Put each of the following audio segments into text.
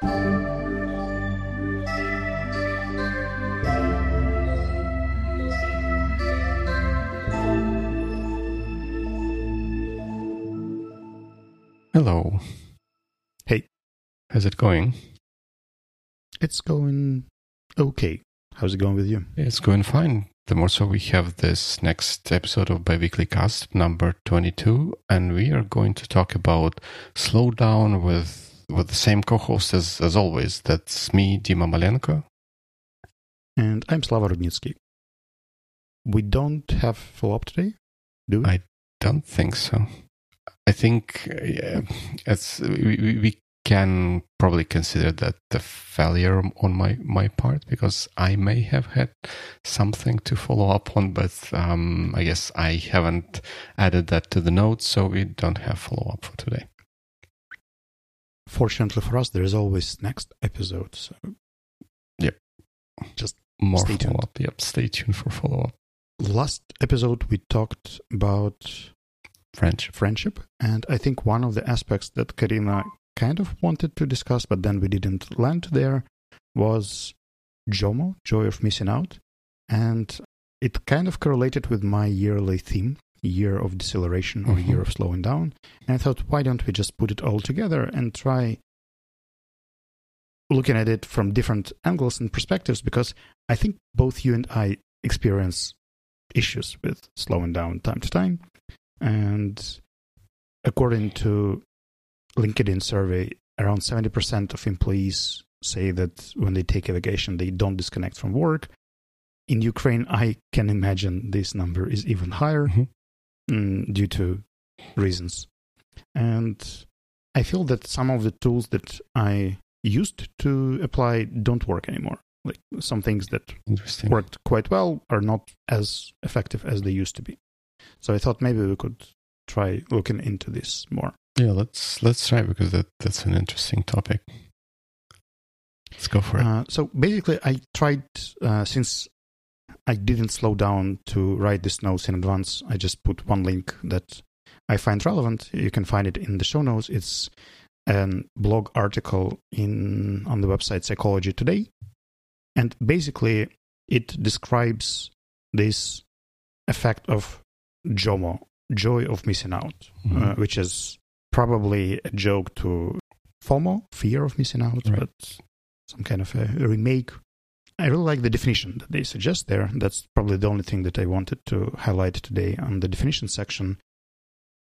Hello. Hey. How's it going? It's going okay. How's it going with you? It's going fine. The more so we have this next episode of Biweekly Cast number 22, and we are going to talk about slowdown with with the same co-host as, as always. That's me, Dima Malenko. And I'm Slava Rudnitsky. We don't have follow-up today, do we? I don't think so. I think yeah, it's we, we can probably consider that a failure on my my part because I may have had something to follow up on, but um, I guess I haven't added that to the notes, so we don't have follow up for today. Fortunately for us, there is always next episode. So Yep. Just More Stay tuned. follow up. Yep, stay tuned for follow up. last episode we talked about French. friendship, and I think one of the aspects that Karina kind of wanted to discuss, but then we didn't land there, was JOMO, joy of missing out, and it kind of correlated with my yearly theme, year of deceleration or Mhm. year of slowing down. And I thought, why don't we just put it all together and try looking at it from different angles and perspectives? Because I think both you and I experience issues with slowing down time to time. And according to LinkedIn survey, around 70% of employees say that when they take a vacation, they don't disconnect from work. In Ukraine, I can imagine this number is even higher Mhm. Mm, due to reasons. And I feel that some of the tools that I used to apply don't work anymore. Like some things that worked quite well are not as effective as they used to be. So I thought maybe we could try looking into this more. Yeah, let's let's try because that that's an interesting topic. Let's go for it. Uh, so basically, I tried uh, since I didn't slow down to write this notes in advance. I just put one link that I find relevant. You can find it in the show notes. It's a blog article in on the website Psychology Today, and basically it describes this effect of JOMO, joy of missing out, Mhm. uh, which is probably a joke to FOMO, fear of missing out, Right. but some kind of a remake. I really like the definition that they suggest there. That's probably the only thing that I wanted to highlight today on the definition section.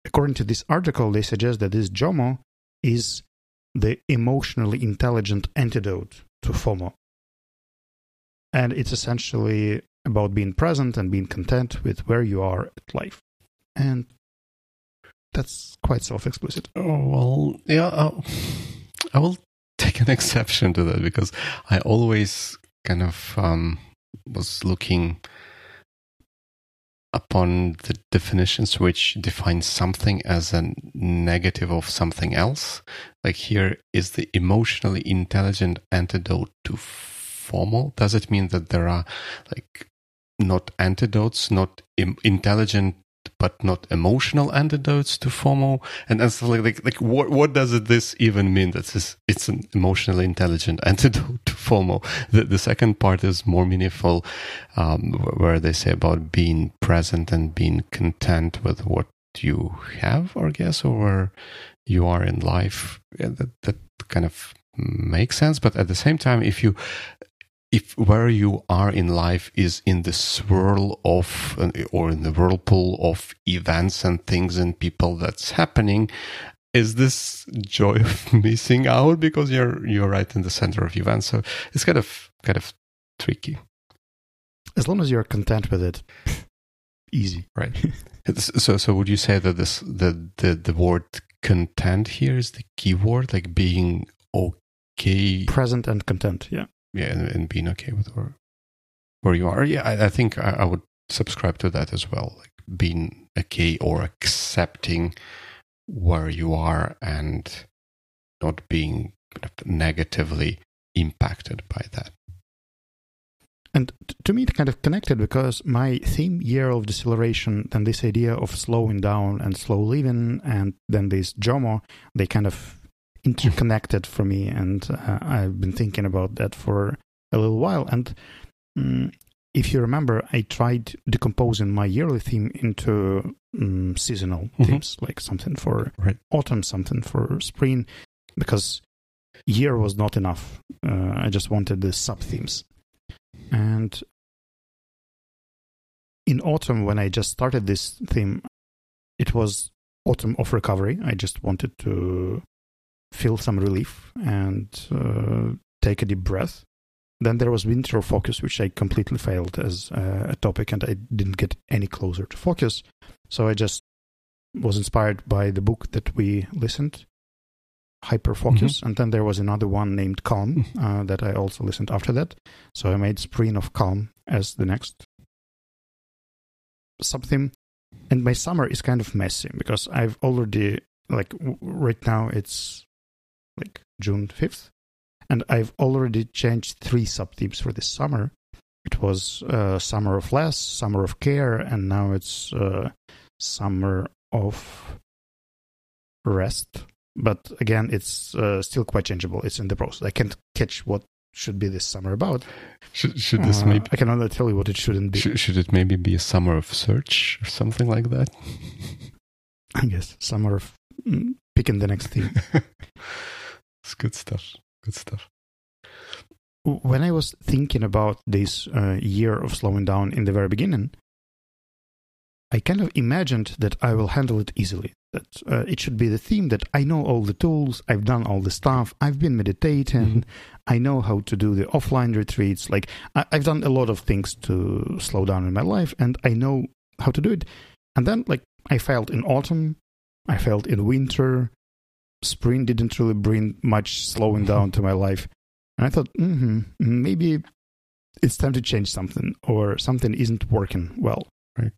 According to this article, they suggest that this JOMO is the emotionally intelligent antidote to FOMO. And it's essentially about being present and being content with where you are at life. And that's quite self explicit. Oh well, yeah. I will take an exception to that because I always kind of um, was looking upon the definitions which define something as a negative of something else. Like here is the emotionally intelligent antidote to FOMO. Does it mean that there are like not antidotes, not Im- intelligent but not emotional antidotes to FOMO? And so like like, like what what does it, this even mean? That this it's an emotionally intelligent antidote to FOMO. The the second part is more meaningful, um, where they say about being present and being content with what you have, or guess, or where you are in life. Yeah, that that kind of makes sense. But at the same time, if you if where you are in life is in the swirl of or in the whirlpool of events and things and people that's happening is this joy of missing out? Because you're you're right in the center of events. So it's kind of kind of tricky. As long as you're content with it, easy. right. So so would you say that this the the, the word content here is the key word? Like being okay? Present and content, yeah. Yeah, and, and being okay with where where you are. Yeah, I, I think I, I would subscribe to that as well, like being okay or accepting where you are and not being kind of negatively impacted by that. And to me, it kind of connected because my theme year of deceleration and this idea of slowing down and slow living, and then this JOMO, they kind of interconnected for me, and uh, I've been thinking about that for a little while. And um, if you remember, I tried decomposing my yearly theme into um, seasonal mm-hmm. themes, like something for right. autumn, something for spring, because year was not enough. Uh, I just wanted the sub themes. And in autumn, when I just started this theme, it was autumn of recovery. I just wanted to feel some relief and uh, take a deep breath. Then there was winter focus, which I completely failed as a topic, and I didn't get any closer to focus. So I just was inspired by the book that we listened, Hyperfocus, mm-hmm. and then there was another one named Calm mm-hmm. uh, that I also listened after that. So I made Spring of Calm as the next something. And my summer is kind of messy because I've already like right now it's like June fifth, and I've already changed three sub themes for this summer. It was uh, summer of less, summer of care, and now it's uh, summer of rest. But again, it's uh, still quite changeable. It's in the process. I can't catch what should be this summer about. Should, should this uh, maybe? I can only tell you what it shouldn't be. Should, should it maybe be a summer of search or something like that? I guess summer of mm, picking the next theme. it's good stuff. Good stuff. When I was thinking about this uh, year of slowing down in the very beginning, I kind of imagined that I will handle it easily. That uh, it should be the theme that I know all the tools, I've done all the stuff, I've been meditating, mm-hmm. I know how to do the offline retreats. Like, I- I've done a lot of things to slow down in my life, and I know how to do it. And then, like, I failed in autumn, I failed in winter, spring didn't really bring much slowing mm-hmm. down to my life. And I thought, mm-hmm, maybe it's time to change something, or something isn't working well. Right.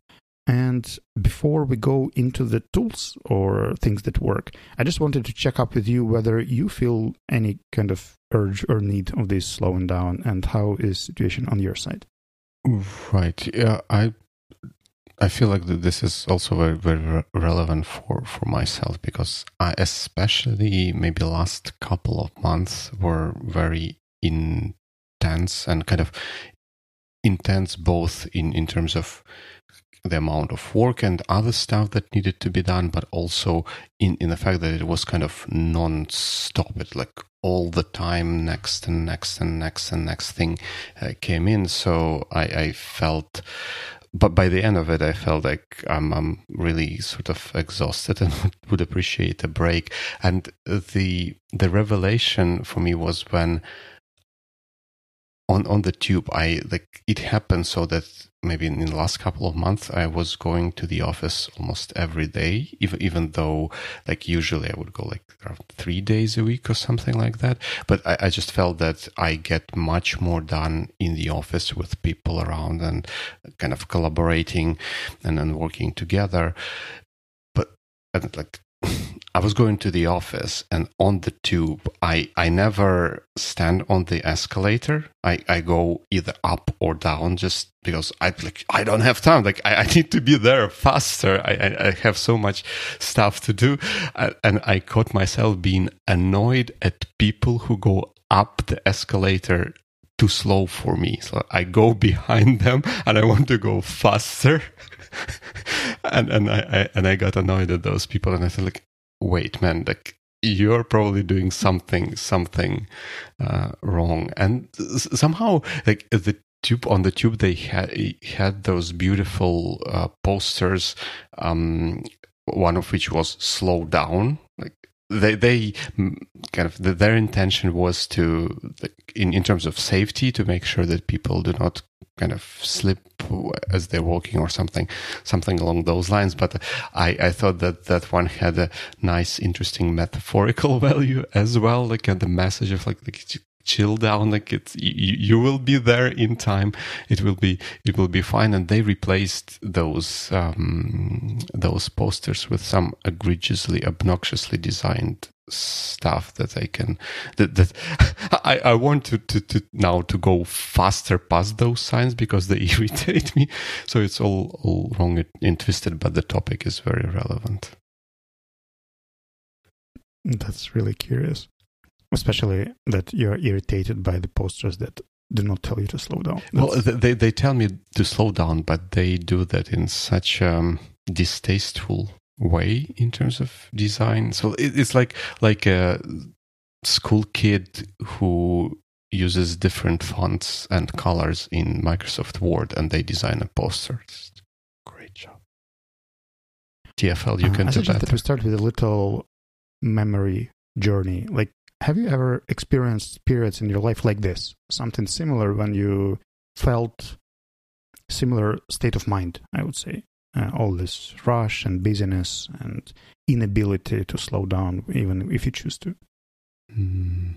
And before we go into the tools or things that work, I just wanted to check up with you whether you feel any kind of urge or need of this slowing down and how is situation on your side? Right. Yeah, I I feel like this is also very very relevant for for myself because I especially maybe last couple of months were very intense and kind of intense both in in terms of the amount of work and other stuff that needed to be done, but also in, in the fact that it was kind of non-stop. It like all the time, next and next and next and next thing uh, came in. So I, I felt but by the end of it, I felt like I'm, I'm really sort of exhausted and would appreciate a break. And the the revelation for me was when on on the tube, I like it happened so that maybe in the last couple of months i was going to the office almost every day even even though like usually i would go like around three days a week or something like that. But I, I, just felt that i get much more done in the office with people around and kind of collaborating and then working together. But like I was going to the office and on the tube, I, I never stand on the escalator. I, I go either up or down just because I like I don't have time. Like I, I need to be there faster. I, I, I have so much stuff to do. and I caught myself being annoyed at people who go up the escalator too slow for me. So I go behind them and I want to go faster. and and I, I, and I got annoyed at those people and I said like wait, man, like you're probably doing something something uh, wrong. And somehow like the tube on the tube they had had those beautiful uh, posters um, one of which was slow down. Like they they kind of their intention was to in in terms of safety to make sure that people do not kind of slip as they're walking or something something along those lines. But i i thought that that one had a nice interesting metaphorical value as well like uh, the message of like, like chill down like it's you, you, will be there in time. It will be it will be fine. And they replaced those um those posters with some egregiously obnoxiously designed stuff that I can that that I, I want to, to, to now to go faster past those signs because they irritate me. So it's all all wrong and twisted, but the topic is very relevant. That's really curious. Especially that you're irritated by the posters that do not tell you to slow down. Well, That's- th- they they tell me to slow down, but they do that in such um, distasteful way in terms of design. So it's like like a school kid who uses different fonts and colors in Microsoft Word, and they design a poster. Great job. TFL, you Uh, can I do better. that we start with a little memory journey. Like, have you ever experienced periods in your life like this? Something similar when you felt similar state of mind, I would say. Uh, all this rush and busyness and inability to slow down, even if you choose to. Mm,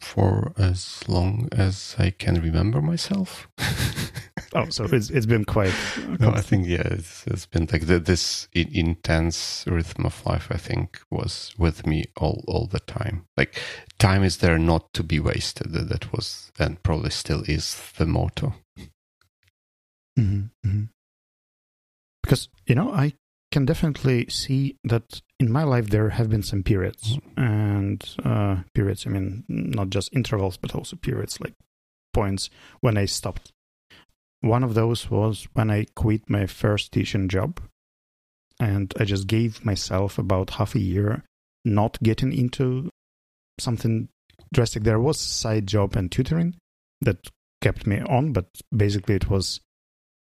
for as long as I can remember myself. Oh, so it's it's been quite. No, I think yeah, it's, it's been like the, this intense rhythm of life. I think was with me all all the time. Like time is there not to be wasted. That, was and probably still is the motto. Mhm, mhm. Because, you know, I can definitely see that in my life there have been some periods. And uh, periods, I mean, not just intervals, but also periods like points when I stopped. One of those was when I quit my first teaching job. And I just gave myself about half a year not getting into something drastic. There was side job and tutoring that kept me on, but basically it was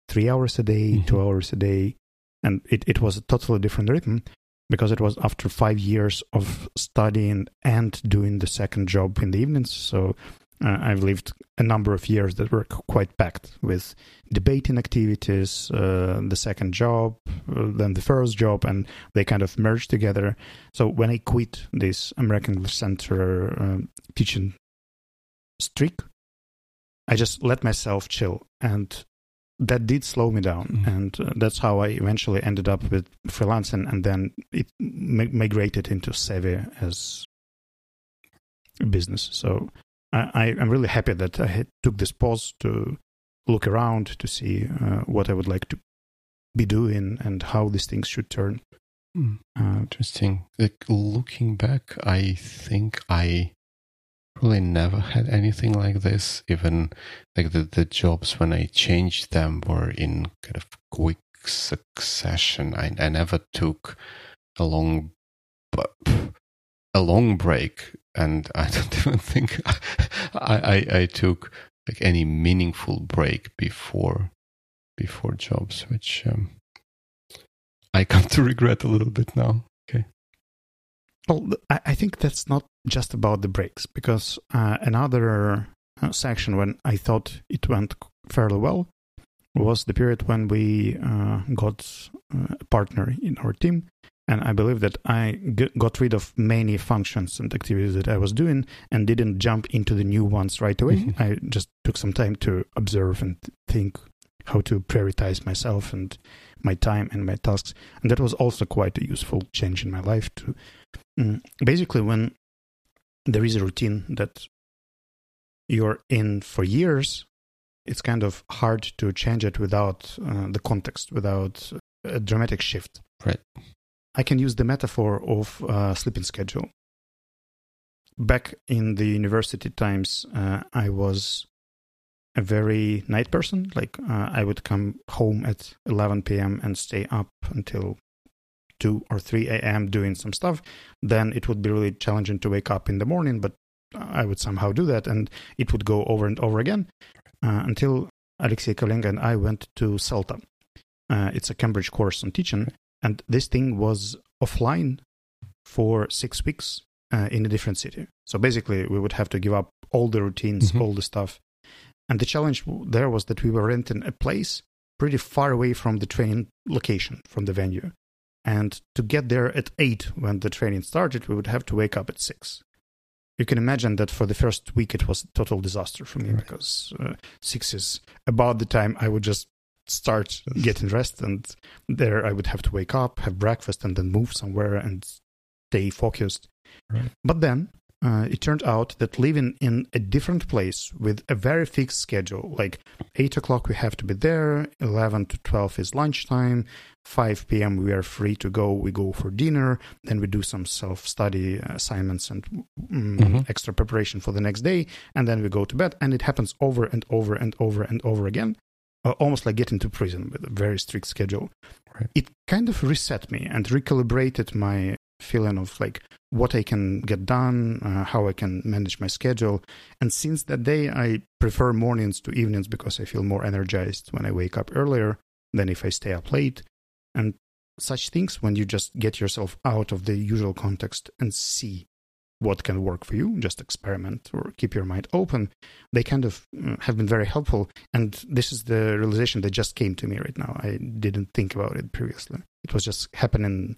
three hours a day, Mhm. two hours a day, and it, it was a totally different rhythm because it was after five years of studying and doing the second job in the evenings. So uh, I've lived a number of years that were quite packed with debating activities, uh, the second job, uh, then the first job, and they kind of merged together. So when I quit this American English Center um, teaching streak, I just let myself chill and that did slow me down Mhm. and uh, that's how i eventually ended up with freelancing and then it mi- migrated into savvy as a business so i I- i'm really happy that i had, took this pause to look around to see uh, what i would like to be doing and how these things should turn Mm, uh, Interesting. Like looking back, I think I probably never had anything like this. Even like the the jobs when I changed them were in kind of quick succession. I I never took a long a long break, and I don't even think I I, I took like any meaningful break before before jobs, which um, I come to regret a little bit now. Well, I I think that's not just about the breaks, because uh, another uh, section when I thought it went fairly well was the period when we uh, got uh, a partner in our team. And I believe that I got rid of many functions and activities that I was doing and didn't jump into the new ones right away. Mhm. I just took some time to observe and think how to prioritize myself and my time and my tasks. And that was also quite a useful change in my life to basically when there is a routine that you're in for years it's kind of hard to change it without uh, the context without a dramatic shift. Right. i can use the metaphor of uh, sleeping schedule. Back in the university times uh, i was a very night person. Like uh, i would come home at 11 p.m and stay up until 2 or 3 a.m. doing some stuff, then it would be really challenging to wake up in the morning, but I would somehow do that and it would go over and over again uh, until Alexei Kolenga and I went to CELTA. Uh, it's a Cambridge course on teaching, and this thing was offline for six weeks uh, in a different city. So basically, we would have to give up all the routines, Mhm. all the stuff. And the challenge there was that we were renting a place pretty far away from the training location, from the venue. And to get there at 8 when the training started, we would have to wake up at 6. You can imagine that for the first week it was a total disaster for me Right. because uh, 6 is about the time I would just start getting rest. And there I would have to wake up, have breakfast, and then move somewhere and stay focused. Right. But then uh, it turned out that living in a different place with a very fixed schedule, like 8 o'clock we have to be there, 11 to 12 is lunchtime, 5 p.m. we are free to go, we go for dinner, then we do some self study assignments and mm, mm-hmm. extra preparation for the next day, and then we go to bed. And it happens over and over and over and over again, uh, almost like getting to prison with a very strict schedule. Right. It kind of reset me and recalibrated my feeling of like what I can get done, uh, how I can manage my schedule. And since that day, I prefer mornings to evenings because I feel more energized when I wake up earlier than if I stay up late. And such things, when you just get yourself out of the usual context and see what can work for you, just experiment or keep your mind open, they kind of uh, have been very helpful. And this is the realization that just came to me right now. I didn't think about it previously. It was just happening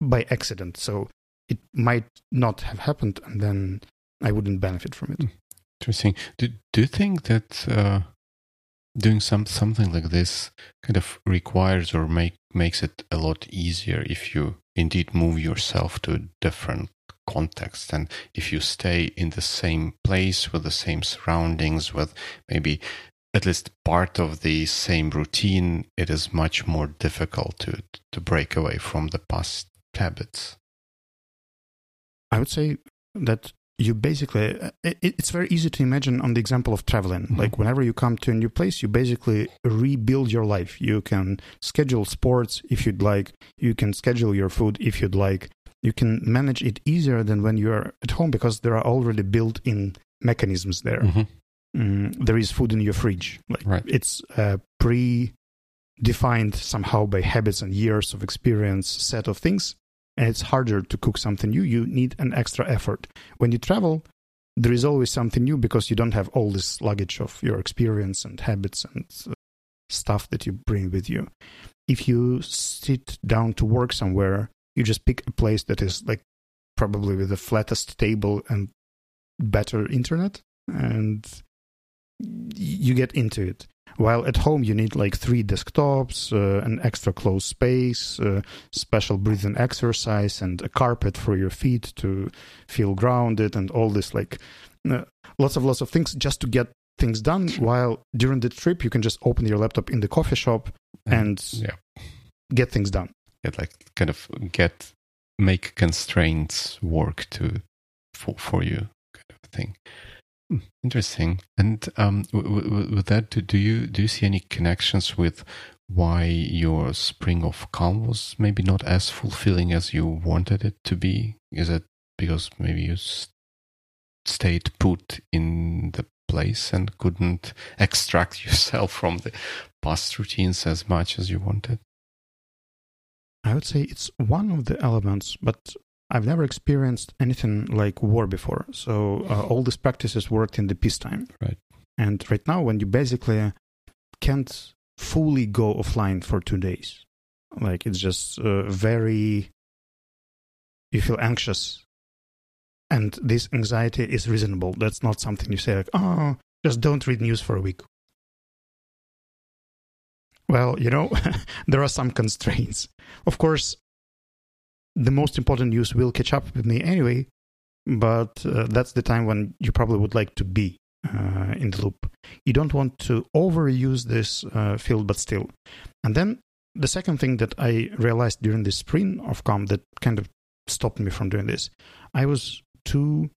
by accident. So it might not have happened, and then I wouldn't benefit from it. Hmm. Interesting. Do, do you think that uh, doing some something like this kind of requires or make makes it a lot easier if you indeed move yourself to a different context and if you stay in the same place with the same surroundings with maybe at least part of the same routine it is much more difficult to to break away from the past habits? I would say that you basically uh, it's very easy to imagine on the example of traveling. Mm-hmm. like whenever you come to a new place you basically rebuild your life. You can schedule sports if you'd like. You can schedule your food if you'd like. You can manage it easier than when you're at home because there are already built in mechanisms there. Mm-hmm. mm, there is food in your fridge. Like right. it's a pre defined somehow by habits and years of experience set of things and it's harder to cook something new. You need an extra effort. When you travel, there is always something new because you don't have all this luggage of your experience and habits and uh, stuff that you bring with you. If you sit down to work somewhere, you just pick a place that is like probably with the flattest table and better internet and you get into it. While at home, you need like three desktops, uh, an extra closed space, uh, special breathing exercise, and a carpet for your feet to feel grounded, and all this like uh, lots of lots of things just to get things done. While during the trip, you can just open your laptop in the coffee shop and yeah. get things done. Get like kind of get make constraints work to for for you kind of thing. Interesting. And um, with that, do you do you see any connections with why your spring of calm was maybe not as fulfilling as you wanted it to be? Is it because maybe you stayed put in the place and couldn't extract yourself from the past routines as much as you wanted? I would say it's one of the elements, but I've never experienced anything like war before. So uh, all these practices worked in the peacetime. Right. And right now, when you basically can't fully go offline for two days, like it's just uh, very, you feel anxious. And this anxiety is reasonable. That's not something you say like, oh, just don't read news for a week. Well, you know, there are some constraints. Of course, the most important news will catch up with me anyway, but uh, that's the time when you probably would like to be uh, in the loop. You don't want to overuse this uh, field, but still. And then the second thing that I realized during this sprint of Calm that kind of stopped me from doing this, I was too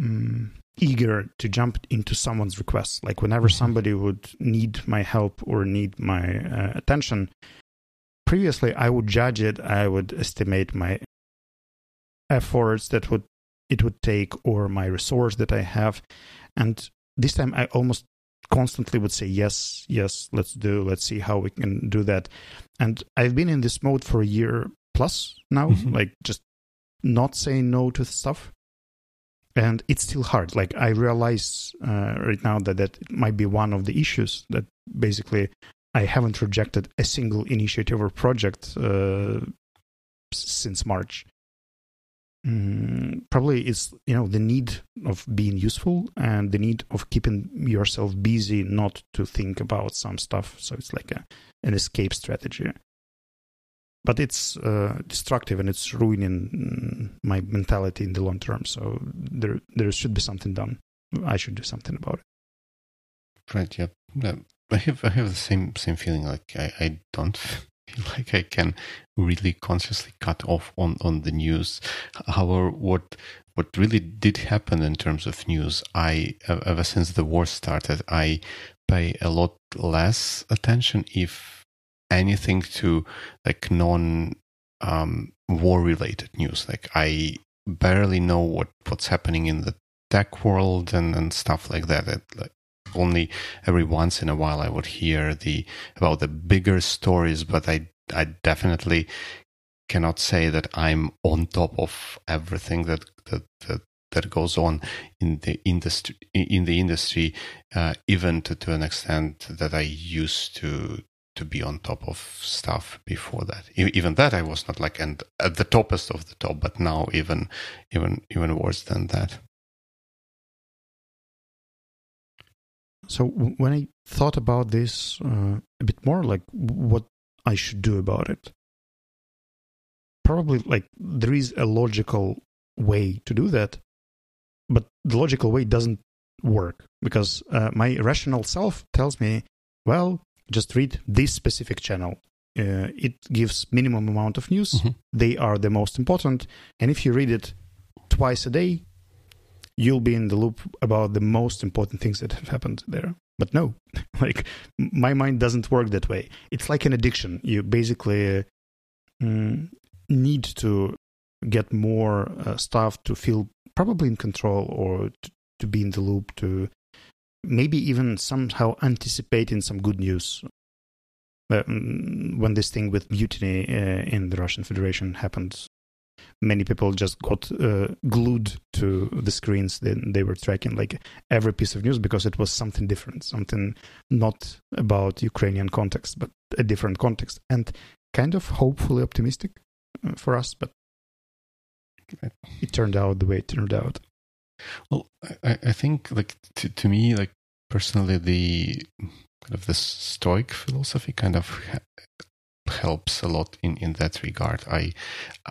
um, eager to jump into someone's request. Like whenever mm-hmm. somebody would need my help or need my uh, attention, previously I would judge it, I would estimate my efforts that would it would take or my resource that I have. And this time I almost constantly would say yes, yes, let's do, let's see how we can do that. And I've been in this mode for a year plus now, mm-hmm. like just not saying no to stuff. And it's still hard. Like I realize uh, right now that that might be one of the issues that basically I haven't rejected a single initiative or project uh, since March. Mm, probably it's you know the need of being useful and the need of keeping yourself busy, not to think about some stuff. So it's like a, an escape strategy. but it's uh, destructive and it's ruining mm, my mentality in the long term. So there there should be something done. I should do something about it. Right. Yeah. I have I have the same same feeling. Like I, I don't feel like I can really consciously cut off on on the news. However, what what really did happen in terms of news, I ever since the war started, I pay a lot less attention if anything to like non um, war related news. Like I barely know what what's happening in the tech world and, and stuff like that. It, like only every once in a while I would hear the about the bigger stories, but I I definitely cannot say that I'm on top of everything that that that, that goes on in the industry in the industry, uh, even to, to an extent that I used to to be on top of stuff before that. Even that I was not like and at the toppest of the top, but now even even even worse than that. So when I thought about this uh, a bit more, like what I should do about it, probably like there is a logical way to do that, but the logical way doesn't work because uh, my rational self tells me, well, just read this specific channel. Uh, it gives minimum amount of news. Mm-hmm. They are the most important, and if you read it twice a day, you'll be in the loop about the most important things that have happened there. But no, like my mind doesn't work that way. It's like an addiction. You basically uh, mm, need to get more uh, stuff to feel probably in control or to, to be in the loop to maybe even somehow anticipating some good news uh, mm, when this thing with mutiny uh, in the Russian Federation happened many people just got uh, glued to the screens then they were tracking like every piece of news because it was something different something not about ukrainian context but a different context and kind of hopefully optimistic uh, for us but it turned out the way it turned out. Well i, I think like to, to me like personally the kind of the stoic philosophy kind of helps a lot in in that regard. I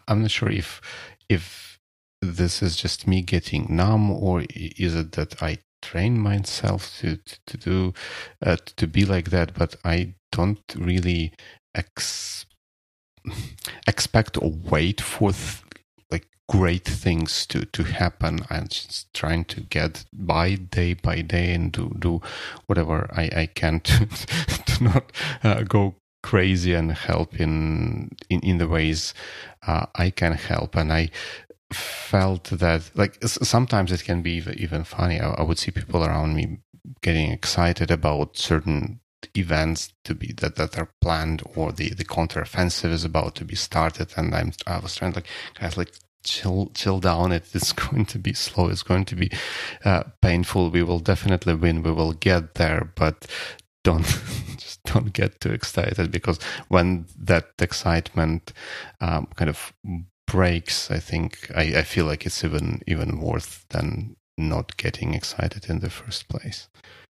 I'm not sure if if this is just me getting numb or is it that I train myself to to, to do uh, to be like that, but I don't really ex- expect or wait for th- like great things to to happen. I'm just trying to get by day by day and do do whatever I I can to, to not uh, go crazy and help in in, in the ways uh, I can help. And I felt that like sometimes it can be even funny. I, I would see people around me getting excited about certain events to be that, that are planned or the the counteroffensive is about to be started. And i'm i was trying to like guys like chill chill down. It it's going to be slow. It's going to be uh, painful. We will definitely win. We will get there. But don't just don't get too excited because when that excitement um, kind of breaks, I think I, I feel like it's even even worse than not getting excited in the first place.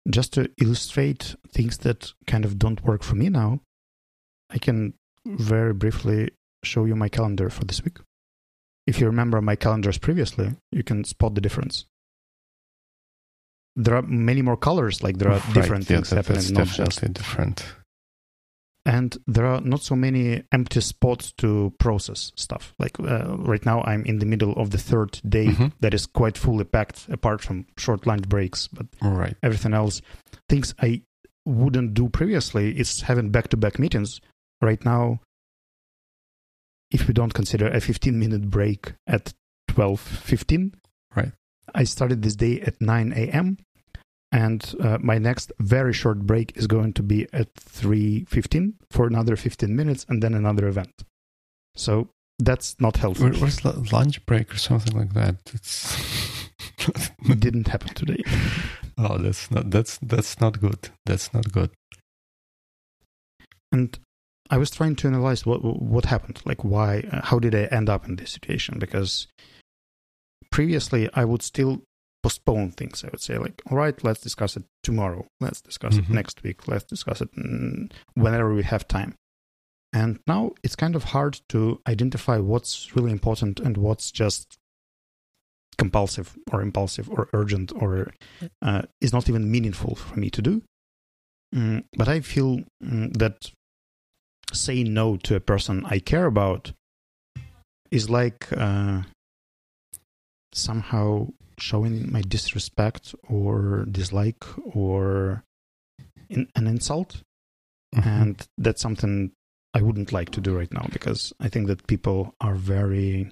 Just to illustrate things that kind of don't work for me now, I can very briefly show you my calendar for this week. If you remember my calendars previously, you can spot the difference there are many more colors. Like there are right, different yeah, things that, happening. Not definitely just... different. And there are not so many empty spots to process stuff. Like uh, right now, I'm in the middle of the third day mm-hmm. that is quite fully packed, apart from short lunch breaks. But right. everything else, things I wouldn't do previously, is having back-to-back meetings. Right now, if we don't consider a 15 minute break at 12:15, right. I started this day at 9 a.m and uh, my next very short break is going to be at 3.15 for another 15 minutes and then another event. So that's not healthy Where, where's lunch break or something like that? It's it didn't happen today. Oh that's not that's that's not good. That's not good. And i was trying to analyze what what happened like why uh, how did i end up in this situation? Because previously i would still postpone things. I would say, like, all right, let's discuss it tomorrow. Let's discuss mm-hmm. it next week. Let's discuss it whenever we have time. And now it's kind of hard to identify what's really important and what's just compulsive or impulsive or urgent or uh, is not even meaningful for me to do. Mm, but I feel mm, that saying no to a person I care about is like uh, somehow showing my disrespect or dislike or in, an insult. Mm-hmm. And that's something I wouldn't like to do right now because I think that people are very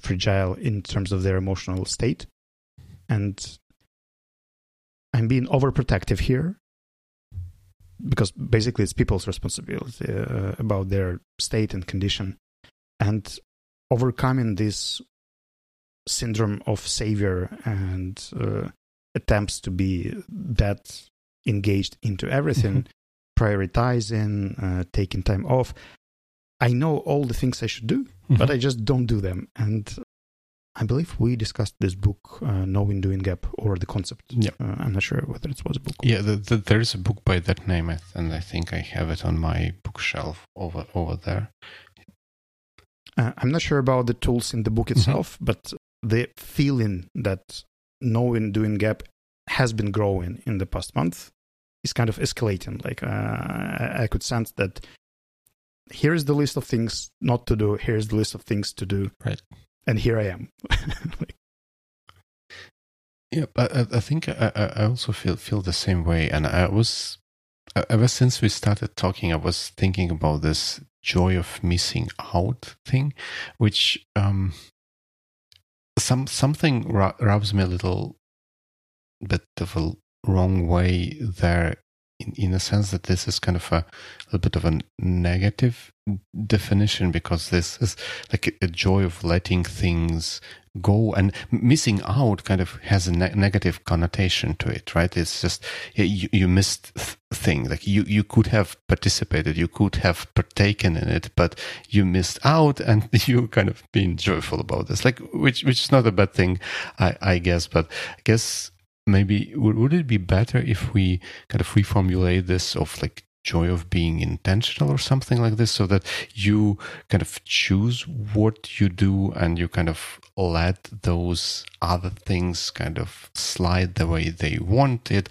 fragile in terms of their emotional state. And I'm being overprotective here because basically it's people's responsibility uh, about their state and condition. And overcoming this syndrome of savior and uh, attempts to be that engaged into everything, mm-hmm. prioritizing, uh, taking time off. I know all the things I should do, mm-hmm. but I just don't do them. And I believe we discussed this book, uh, Knowing Doing Gap, or the concept. Yeah. Uh, I'm not sure whether it was a book. Yeah, the, the, there's a book by that name, and I think I have it on my bookshelf over over there. Uh, I'm not sure about the tools in the book mm-hmm. itself, mm-hmm. but the feeling that knowing doing gap has been growing in the past month is kind of escalating. Like uh, I could sense that here's the list of things not to do. Here's the list of things to do. Right. And here I am. like, yeah, but I, I think I, I also feel feel the same way. And I was ever since we started talking, I was thinking about this joy of missing out thing, which um, some something rubs me a little bit of a wrong way there in, in a sense that this is kind of a, a little bit of a negative definition because this is like a, joy of letting things go and missing out kind of has a ne- negative connotation to it right? It's just you, you missed th- thing like you you could have participated you could have partaken in it but you missed out and you kind of being joyful about this like which which is not a bad thing i i guess but i guess maybe would, would it be better if we kind of reformulate this of like joy of being intentional or something like this so that you kind of choose what you do and you kind of let those other things kind of slide the way they want it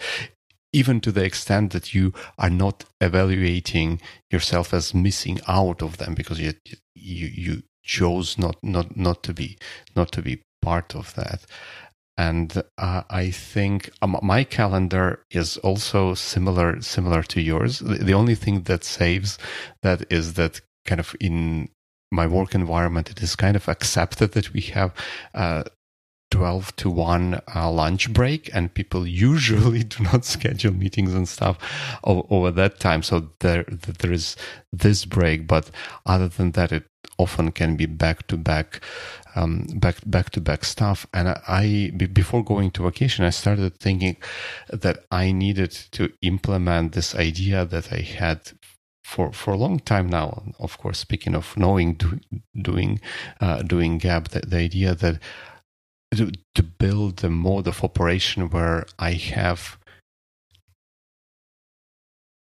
even to the extent that you are not evaluating yourself as missing out of them because you you, you chose not not not to be not to be part of that and uh, I think um, my calendar is also similar similar to yours. The, only thing that saves that is that kind of in my work environment, it is kind of accepted that we have. Uh, 12 to 1 uh, lunch break and people usually do not schedule meetings and stuff over, over that time so there there is this break but other than that it often can be back to back um, back back to back stuff. And I, before going to vacation, I started thinking that I needed to implement this idea that I had for for a long time now. Of course, speaking of knowing do, doing uh, doing gap, the, the idea that to, to build a mode of operation where I have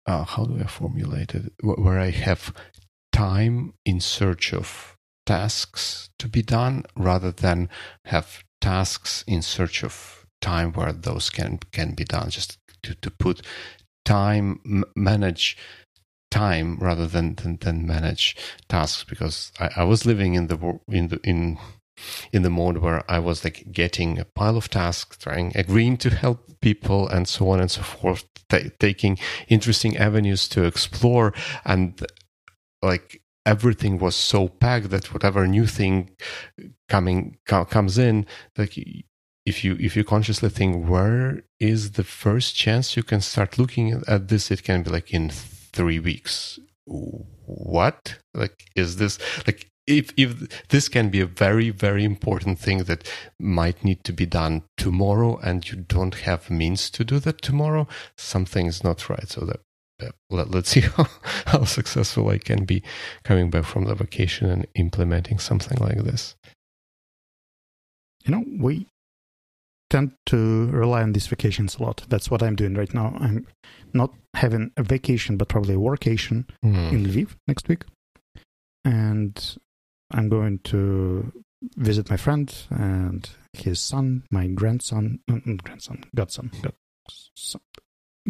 uh, how do I formulate it? Where I have time in search of tasks to be done rather than have tasks in search of time where those can can be done. Just to, to put time manage time rather than, than than manage tasks. Because I, I was living in the in the in in the mode where I was like getting a pile of tasks, trying, agreeing to help people, and so on and so forth, taking interesting avenues to explore, and like everything was so packed that whatever new thing coming co- comes in like if you if you consciously think where is the first chance you can start looking at this? It can be like in 3 weeks. What? Like is this like if if this can be a very very important thing that might need to be done tomorrow and you don't have means to do that tomorrow something is not right. So that Uh, let, us see how, how successful I can be coming back from the vacation and implementing something like this. You know, we tend to rely on these vacations a lot. That's what I'm doing right now. I'm not having a vacation, but probably a workation mm. in Lviv next week. and I'm going to visit my friend and his son, my grandson, mm, mm, grandson, godson, godson,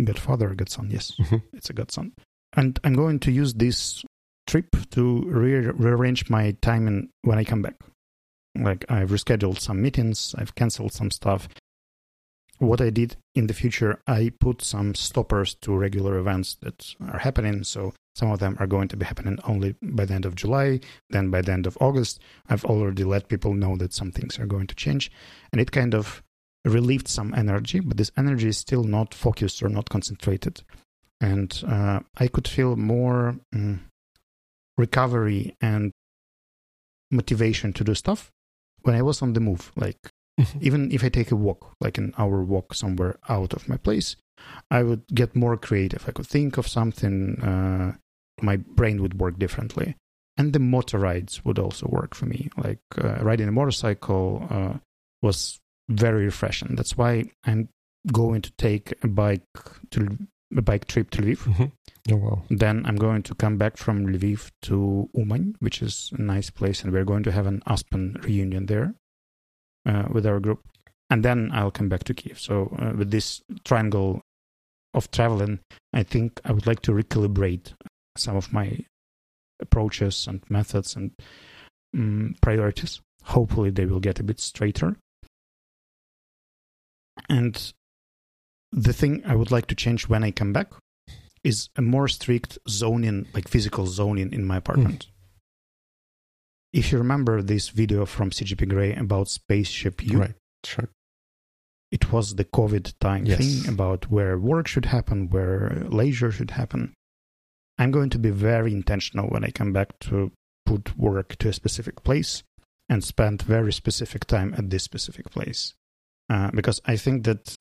godfather, godson. Yes, Mhm. it's a godson. And I'm going to use this trip to re- rearrange my time in, when I come back. Like I've rescheduled some meetings, I've canceled some stuff. What I did in the future, I put some stoppers to regular events that are happening. So some of them are going to be happening only by the end of July, then by the end of August. I've already let people know that some things are going to change. And it kind of relieved some energy, but this energy is still not focused or not concentrated. And uh, I could feel more mm, recovery and motivation to do stuff when I was on the move. Like, even if I take a walk, like an hour walk somewhere out of my place, I would get more creative. I could think of something, uh, my brain would work differently. And the motor rides would also work for me. Like uh, riding a motorcycle uh, was very refreshing. That's why I'm going to take a bike to a bike trip to Lviv. Mhm. Oh wow. Then I'm going to come back from Lviv to Uman, which is a nice place, and we're going to have an Aspen reunion there uh, with our group. And then I'll come back to Kiev. So uh, with this triangle of traveling, I think I would like to recalibrate some of my approaches and methods and um, priorities. Hopefully, they will get a bit straighter. And the thing I would like to change when I come back is a more strict zoning, like physical zoning in my apartment. Hmm. If you remember this video from CGP Grey about Spaceship You, Right. Sure. it was the COVID time Yes. thing about where work should happen, where leisure should happen. I'm going to be very intentional when I come back to put work to a specific place and spend very specific time at this specific place. Uh, because I think that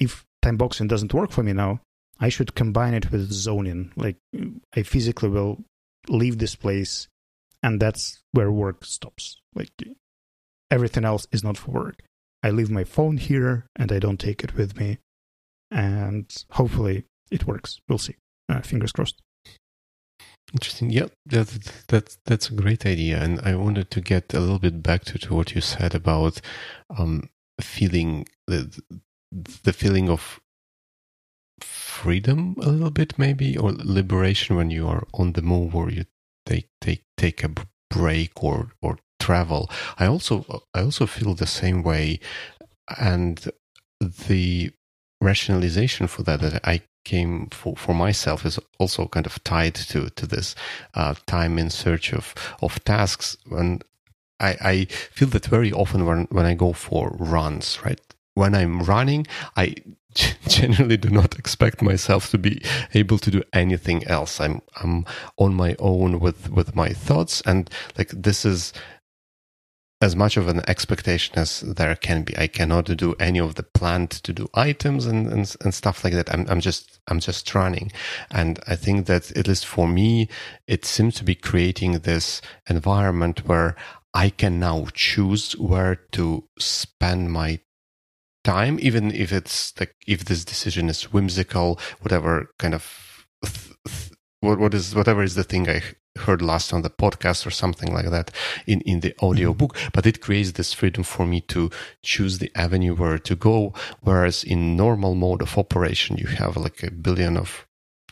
if time boxing doesn't work for me now, I should combine it with zoning. Like I physically will leave this place, and that's where work stops. Like everything else is not for work. I leave my phone here and I don't take it with me. And hopefully it works. We'll see. Uh, fingers crossed. Interesting. Yeah, that, that that's a great idea, and I wanted to get a little bit back to, to what you said about um, feeling the the feeling of freedom a little bit, maybe, or liberation when you are on the move, or you take take take a break or or travel. I also I also feel the same way, and the rationalization for that that I came for, for myself is also kind of tied to to this uh, time in search of of tasks and I, I feel that very often when when I go for runs right when I'm running I generally do not expect myself to be able to do anything else I'm I'm on my own with with my thoughts and like this is as much of an expectation as there can be. I cannot do any of the planned to do items and, and, and stuff like that. I'm, I'm just, I'm just running. And I think that at least for me, it seems to be creating this environment where I can now choose where to spend my time, even if it's like, if this decision is whimsical, whatever kind of, what, what is, whatever is the thing I heard last on the podcast or something like that in, in the audio book, mm-hmm. but it creates this freedom for me to choose the avenue where to go. Whereas in normal mode of operation, you have like a billion of,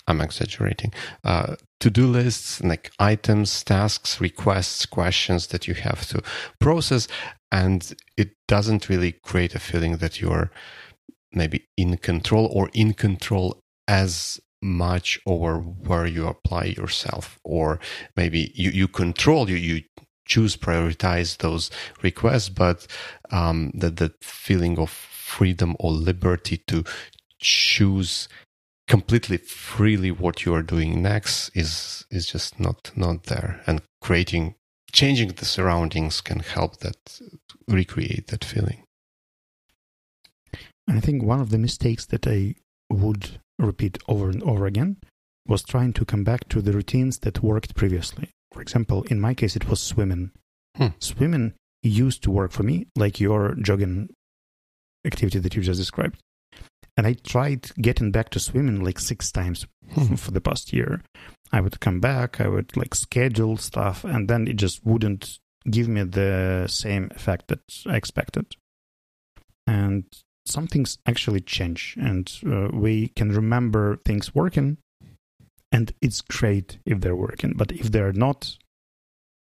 I'm exaggerating, uh, to-do lists, like items, tasks, requests, questions that you have to process. And it doesn't really create a feeling that you're maybe in control or in control as much over where you apply yourself or maybe you, you control you you choose prioritize those requests but um that that feeling of freedom or liberty to choose completely freely what you are doing next is is just not not there and creating changing the surroundings can help that recreate that feeling And I think one of the mistakes that I would repeat over and over again was trying to come back to the routines that worked previously. For example, in my case, it was swimming. Hmm. Swimming used to work for me, like your jogging activity that you just described. And I tried getting back to swimming like six times Hmm. for the past year. I would come back, I would like schedule stuff, and then it just wouldn't give me the same effect that I expected. And some things actually change, and uh, we can remember things working, and it's great if they're working. But if they're not,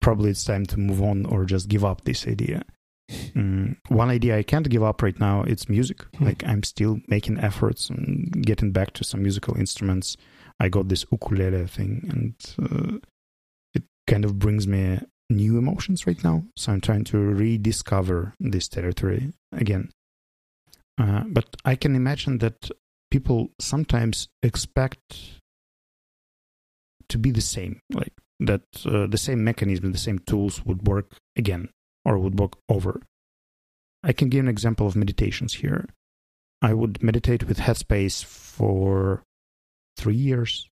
probably it's time to move on or just give up this idea. Mm, one idea I can't give up right now it's music. Hmm. Like I'm still making efforts and getting back to some musical instruments. I got this ukulele thing, and uh, it kind of brings me new emotions right now. So I'm trying to rediscover this territory again. Uh, but I can imagine that people sometimes expect to be the same, like that uh, the same mechanism, the same tools would work again or would walk over. I can give an example of meditations here. I would meditate with Headspace for three years,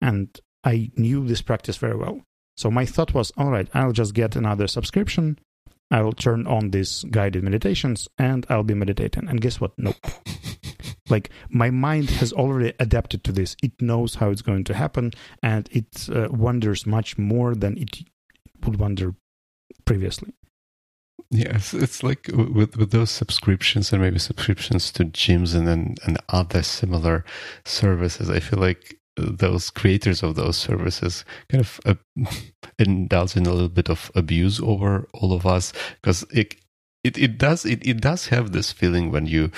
and I knew this practice very well. So my thought was, all right, I'll just get another subscription. I will turn on these guided meditations and I'll be meditating. And guess what? Nope. like my mind has already adapted to this. It knows how it's going to happen and it uh, wonders much more than it would wonder previously. Yes, it's like with with those subscriptions and maybe subscriptions to gyms and then and other similar services. I feel like those creators of those services kind of uh, indulge in a little bit of abuse over all of us because it it, it does it, it does have this feeling when you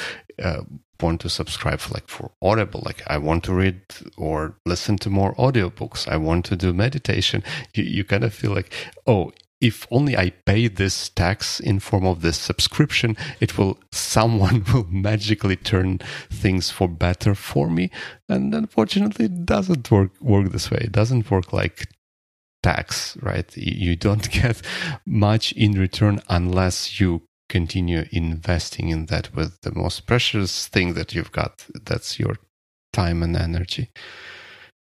uh, want to subscribe for like for audible like i want to read or listen to more audiobooks i want to do meditation you, you kind of feel like oh if only I pay this tax in form of this subscription, it will someone will magically turn things for better for me. And unfortunately, it doesn't work work this way. It doesn't work like tax, right? You don't get much in return unless you continue investing in that with the most precious thing that you've got. That's your time and energy.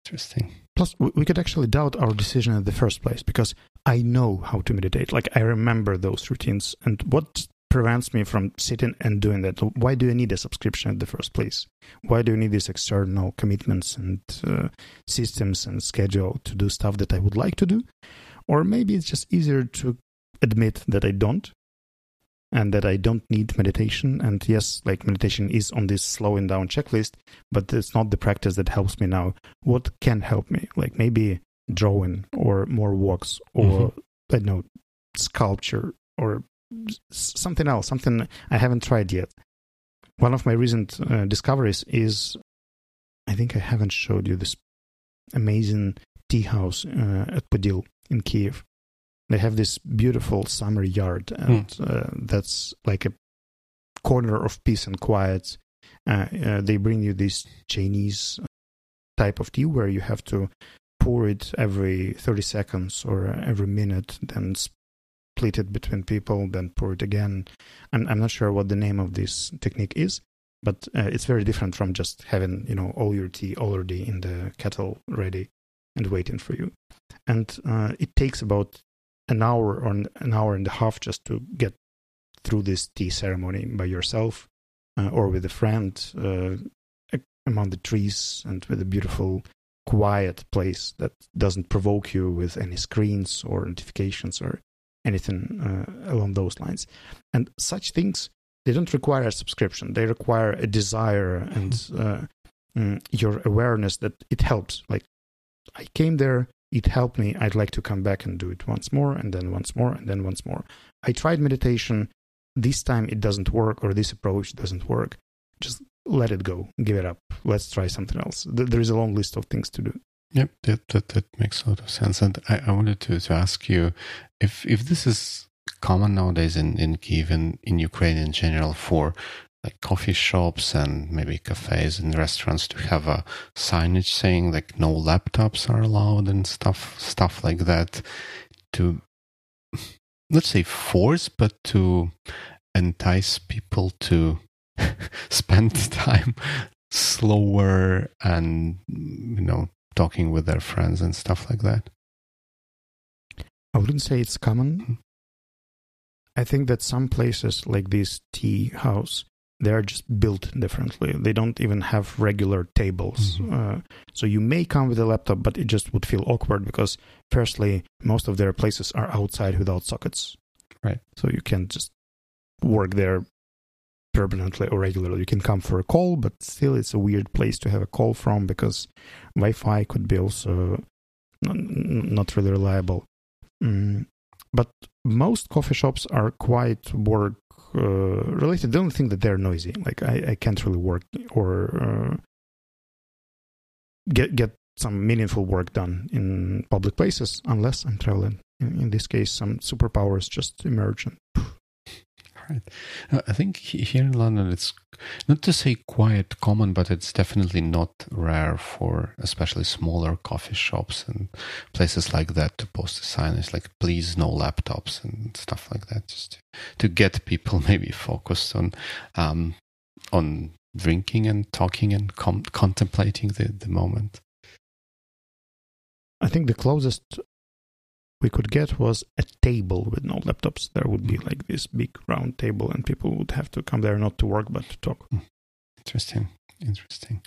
Interesting. Plus, we could actually doubt our decision in the first place because I know how to meditate. Like, I remember those routines. And what prevents me from sitting and doing that? Why do I need a subscription in the first place? Why do I need these external commitments and uh, systems and schedule to do stuff that I would like to do? Or maybe it's just easier to admit that I don't and that I don't need meditation. And yes, like meditation is on this slowing down checklist, but it's not the practice that helps me now. What can help me? Like maybe drawing or more walks or mm-hmm. I don't know, sculpture or something else, something I haven't tried yet. One of my recent uh, discoveries is I think I haven't showed you this amazing tea house uh, at Podil in Kiev they have this beautiful summer yard, and mm. uh, that's like a corner of peace and quiet. Uh, uh, they bring you this Chinese type of tea where you have to pour it every 30 seconds or every minute, then split it between people, then pour it again. I'm, I'm not sure what the name of this technique is, but uh, it's very different from just having you know all your tea already in the kettle ready and waiting for you. And uh, it takes about an hour or an hour and a half just to get through this tea ceremony by yourself uh, or with a friend uh, among the trees and with a beautiful quiet place that doesn't provoke you with any screens or notifications or anything uh, along those lines. And such things they don't require a subscription. They require a desire and uh, mm, your awareness that it helps. Like i came there it helped me. I'd like to come back and do it once more, and then once more, and then once more. I tried meditation. This time it doesn't work, or this approach doesn't work. Just let it go. Give it up. Let's try something else. There is a long list of things to do. Yep, that, that, that makes a lot of sense. And I, I wanted to, to ask you if if this is common nowadays in, in Kiev and in Ukraine in general for like coffee shops and maybe cafes and restaurants to have a signage saying like no laptops are allowed and stuff stuff like that to let's say force but to entice people to spend time slower and you know talking with their friends and stuff like that i wouldn't say it's common mm-hmm. i think that some places like this tea house they're just built differently. They don't even have regular tables. Mhm. Uh, so you may come with a laptop, but it just would feel awkward because, firstly, most of their places are outside without sockets. Right. So you can't just work there permanently or regularly. You can come for a call, but still, it's a weird place to have a call from because Wi-Fi could be also not really reliable. Mm, but most coffee shops are quite work related. The only thing that they're noisy. Like I, I can't really work or uh, get get some meaningful work done in public places unless I'm traveling. In, in this case, some superpowers just emerge. And, Right. I think here in London, it's not to say quite common, but it's definitely not rare for especially smaller coffee shops and places like that to post a sign. It's like, please, no laptops and stuff like that, just to, to get people maybe focused on um, on drinking and talking and com- contemplating the, the moment. I think the closest we could get was a table with no laptops. There would be like this big round table, and people would have to come there not to work but to talk. Interesting. Interesting.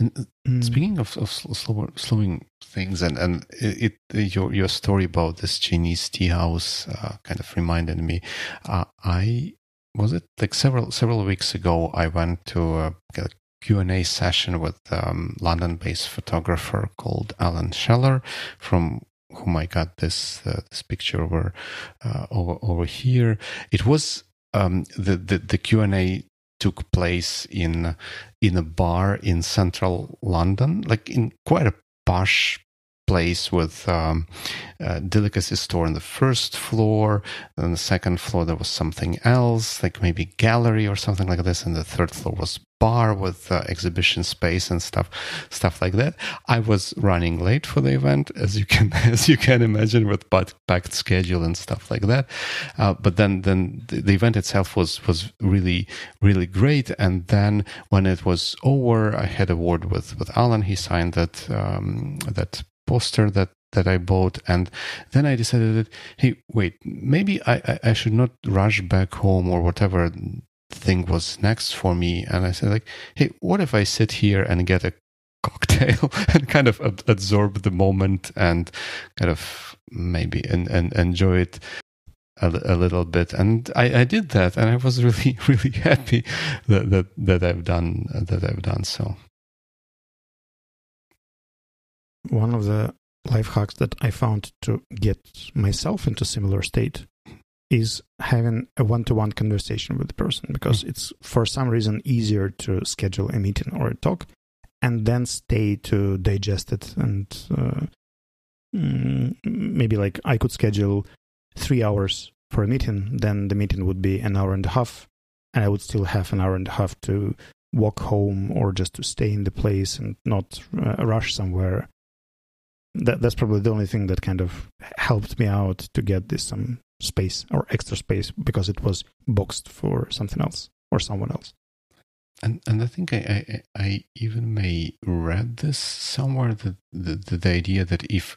And Mm. Speaking of, of slower, slowing things, and and it, it your your story about this Chinese tea house uh, kind of reminded me. Uh, I was it like several several weeks ago. I went to a, a Q and A session with um, London-based photographer called Alan Schaller, from whom I got this uh, this picture over uh, over over here. It was um, the the the Q and A took place in in a bar in central London, like in quite a posh place with um, a delicacy store on the first floor. And on the second floor, there was something else, like maybe gallery or something like this. And the third floor was bar with uh, exhibition space and stuff, stuff like that. I was running late for the event, as you can as you can imagine, with packed packed schedule and stuff like that. Uh, but then then the, the event itself was was really really great. And then when it was over, I had a word with with Alan. He signed that um, that poster that that I bought, and then I decided that hey, wait, maybe I, I, I should not rush back home or whatever thing was next for me. And I said like, hey, what if I sit here and get a cocktail and kind of ab- absorb the moment and kind of maybe and, and enjoy it a, a little bit and I, I did that and I was really really happy that that, that I've done that I've done so one of the life hacks that I found to get myself into similar state is having a one-to-one conversation with the person because it's for some reason easier to schedule a meeting or a talk and then stay to digest it and uh, mm, maybe like I could schedule three hours for a meeting, then the meeting would be an hour and a half, and I would still have an hour and a half to walk home or just to stay in the place and not uh, rush somewhere. That that's probably the only thing that kind of helped me out to get this some space or extra space because it was boxed for something else or someone else. And and I think I I, I even may read this somewhere that the, the the idea that if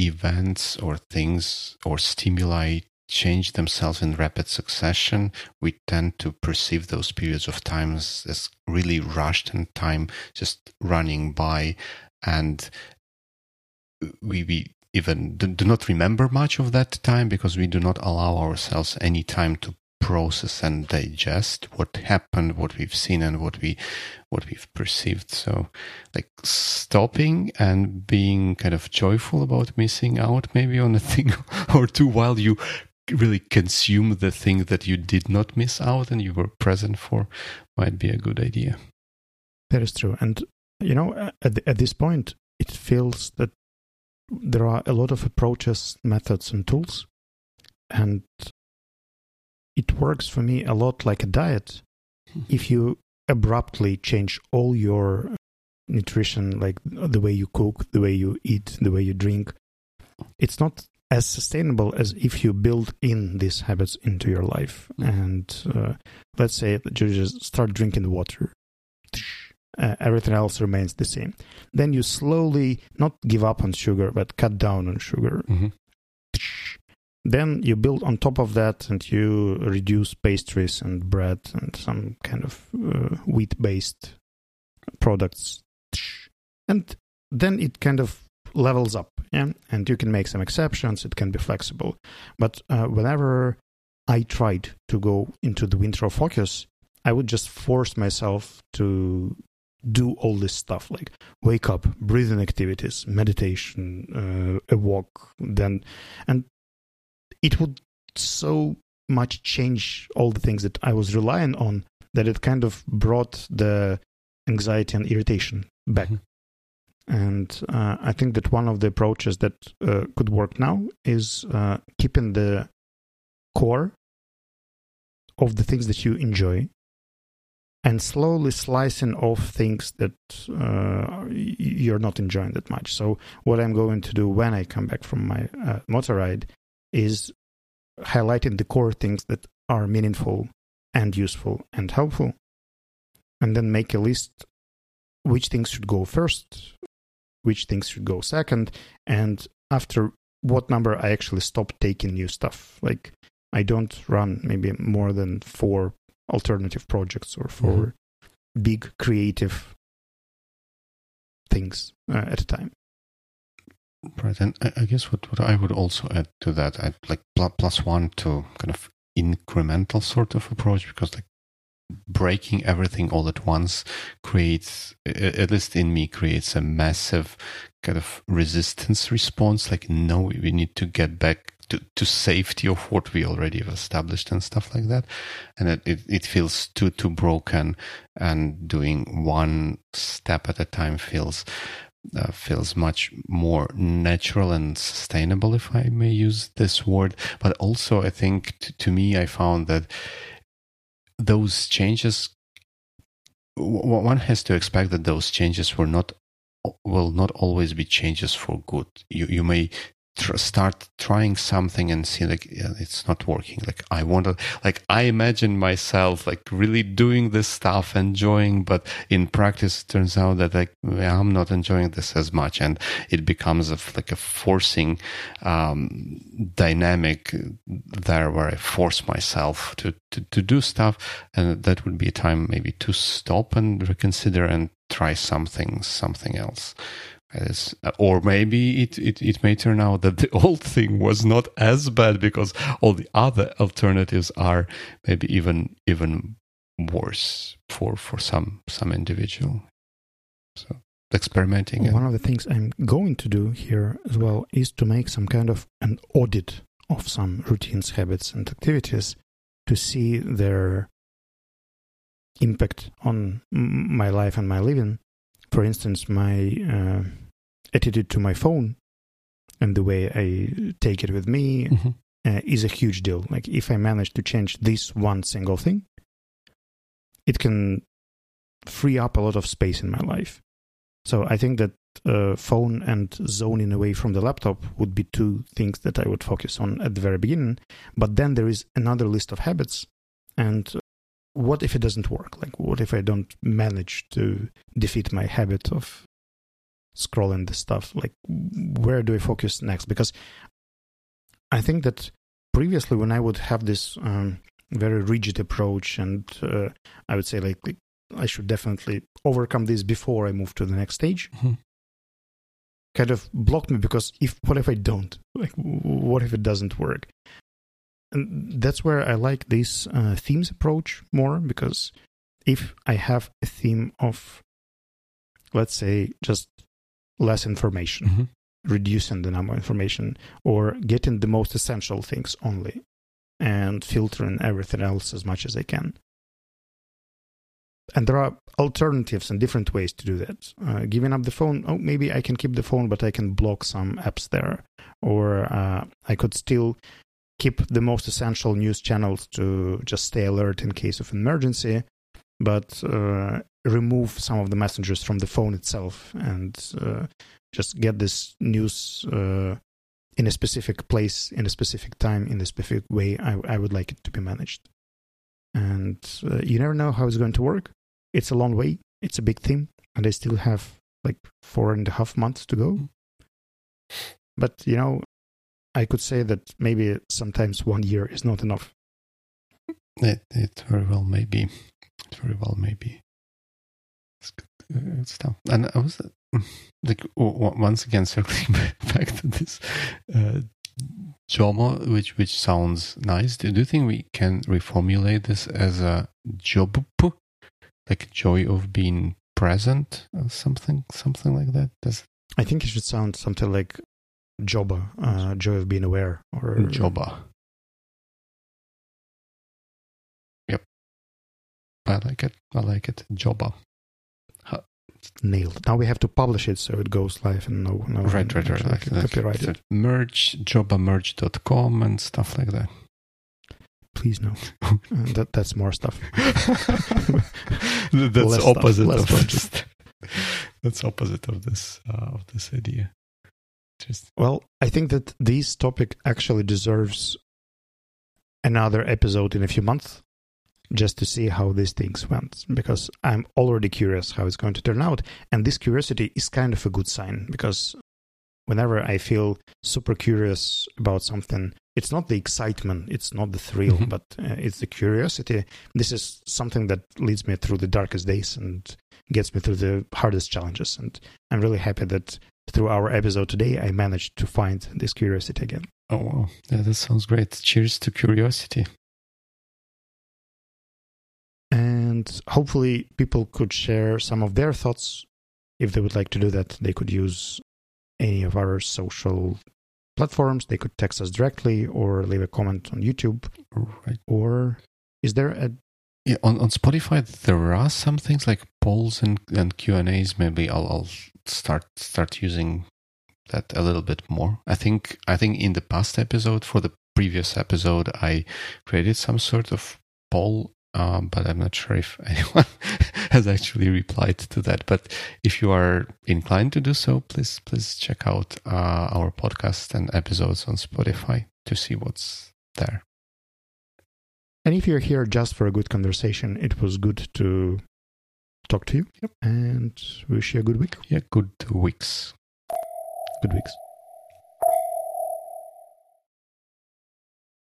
events or things or stimuli change themselves in rapid succession, we tend to perceive those periods of time as, as really rushed and time just running by, and we we even do, do not remember much of that time because we do not allow ourselves any time to process and digest what happened, what we've seen, and what we what we've perceived. So, like stopping and being kind of joyful about missing out, maybe on a thing or two, while you really consume the thing that you did not miss out and you were present for, might be a good idea. That is true, and you know, at at this point, it feels that there are a lot of approaches, methods, and tools, and it works for me a lot like a diet. If you abruptly change all your nutrition, like the way you cook, the way you eat, the way you drink, it's not as sustainable as if you build in these habits into your life. Mm. And uh, let's say that you just start drinking water. Uh, everything else remains the same. Then you slowly not give up on sugar, but cut down on sugar. hmm Then you build on top of that and you reduce pastries and bread and some kind of uh, wheat based products. And then it kind of levels up. Yeah? And you can make some exceptions, it can be flexible. But uh, whenever I tried to go into the winter focus, I would just force myself to do all this stuff like wake up, breathing activities, meditation, uh, a walk, then, and it would so much change all the things that I was relying on that it kind of brought the anxiety and irritation back. Mm-hmm. And uh, I think that one of the approaches that uh, could work now is uh, keeping the core of the things that you enjoy and slowly slicing off things that uh, you're not enjoying that much. So, what I'm going to do when I come back from my uh, motor ride is highlighting the core things that are meaningful and useful and helpful, and then make a list which things should go first, which things should go second, and after what number I actually stop taking new stuff. Like, I don't run maybe more than four alternative projects or for mm-hmm. big creative things uh, at a time. Right, and I guess what, what I would also add to that, I'd like plus one to kind of incremental sort of approach because like breaking everything all at once creates, at least in me, creates a massive kind of resistance response. Like, no, we need to get back to, to safety of what we already have established and stuff like that. And it, it, it feels too, too broken and doing one step at a time feels, uh, feels much more natural and sustainable, if I may use this word. But also, I think to, to me, I found that those changes, one has to expect that those changes were not will not always be changes for good. You you may tr- start trying something and see like yeah, it's not working. Like i want to like i imagine myself like really doing this stuff enjoying but in practice it turns out that like i'm not enjoying this as much. And it becomes a, like a forcing um, dynamic there where i force myself to, to to do stuff. And that would be a time maybe to stop and reconsider and try something something else as, or maybe it, it, it may turn out that the old thing was not as bad because all the other alternatives are maybe even even worse for for some some individual. So experimenting. One of the things I'm going to do here as well is to make some kind of an audit of some routines, habits, and activities to see their impact on my life and my living for instance, my uh, attitude to my phone and the way I take it with me mm-hmm. uh, is a huge deal. Like, if I manage to change this one single thing, it can free up a lot of space in my life. So I think that uh, phone and zoning away from the laptop would be two things that I would focus on at the very beginning. But then there is another list of habits, and what if it doesn't work? Like, what if I don't manage to defeat my habit of scrolling the stuff? Like, where do I focus next? Because I think that previously, when I would have this um, very rigid approach, and uh, I would say, like, I should definitely overcome this before I move to the next stage. Mm-hmm. Kind of blocked me because if what if I don't? Like, what if it doesn't work? and that's where I like this uh, themes approach more because if I have a theme of, let's say, just less information, mm-hmm. reducing the number of information, or getting the most essential things only, and filtering everything else as much as I can. And there are alternatives and different ways to do that. Uh, giving up the phone, oh, maybe I can keep the phone, but I can block some apps there. Or uh, I could still keep the most essential news channels to just stay alert in case of emergency, but uh, remove some of the messengers from the phone itself and uh, just get this news uh, in a specific place, in a specific time, in a specific way. I, I would like it to be managed. And uh, you never know how it's going to work. It's a long way, it's a big thing, and I still have like four and a half months to go. But, you know, I could say that maybe sometimes one year is not enough. It, it very well may be. Very well maybe. It's good uh, stuff. And I was like, once again, circling back to this uh, Jomo, which which sounds nice. Do you think we can reformulate this as a job, like joy of being present, or something, something like that? Does I think it should sound something like Joba, uh, joy of being aware, or Joba. I like it. I like it. Joba. Nailed. Now we have to publish it so it goes live and no, no right, right, right, like, copyrighted. Like, merge, jobamerge.com and stuff like that. Please no. uh, that that's more stuff. that's less opposite stuff, of this. that's opposite of this uh, of this idea. Just well, I think that this topic actually deserves another episode in a few months just to see how these things went because I'm already curious how it's going to turn out. And this curiosity is kind of a good sign because whenever I feel super curious about something, it's not the excitement, it's not the thrill, mm-hmm. but uh, it's the curiosity. This is something that leads me through the darkest days and gets me through the hardest challenges. And I'm really happy that through our episode today, I managed to find this curiosity again. Oh, wow. Yeah, that sounds great. Cheers to curiosity. And hopefully, people could share some of their thoughts. If they would like to do that, they could use any of our social platforms. They could text us directly or leave a comment on YouTube. Right. Or is there a yeah, on, on Spotify there are some things like polls and, and Q and A's. Maybe I'll, I'll start start using that a little bit more. I think I think in the past episode for the previous episode I created some sort of poll um, but I'm not sure if anyone has actually replied to that. But if you are inclined to do so, please please check out uh, our podcast and episodes on Spotify to see what's there. And if you're here just for a good conversation, it was good to talk to you. Yep. And wish you a good week. Yeah, good weeks. Good weeks.